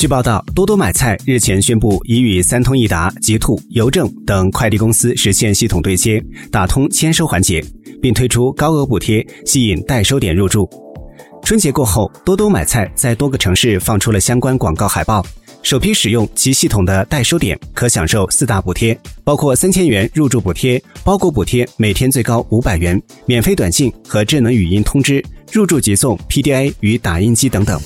据报道，多多买菜日前宣布已与三通一达、极兔、邮政等快递公司实现系统对接，打通签收环节，并推出高额补贴，吸引代收点入驻。春节过后，多多买菜在多个城市放出了相关广告海报。首批使用其系统的代收点可享受四大补贴，包括三千元入驻补贴、包裹补贴每天最高五百元、免费短信和智能语音通知、入驻即送 PDA 与打印机等等。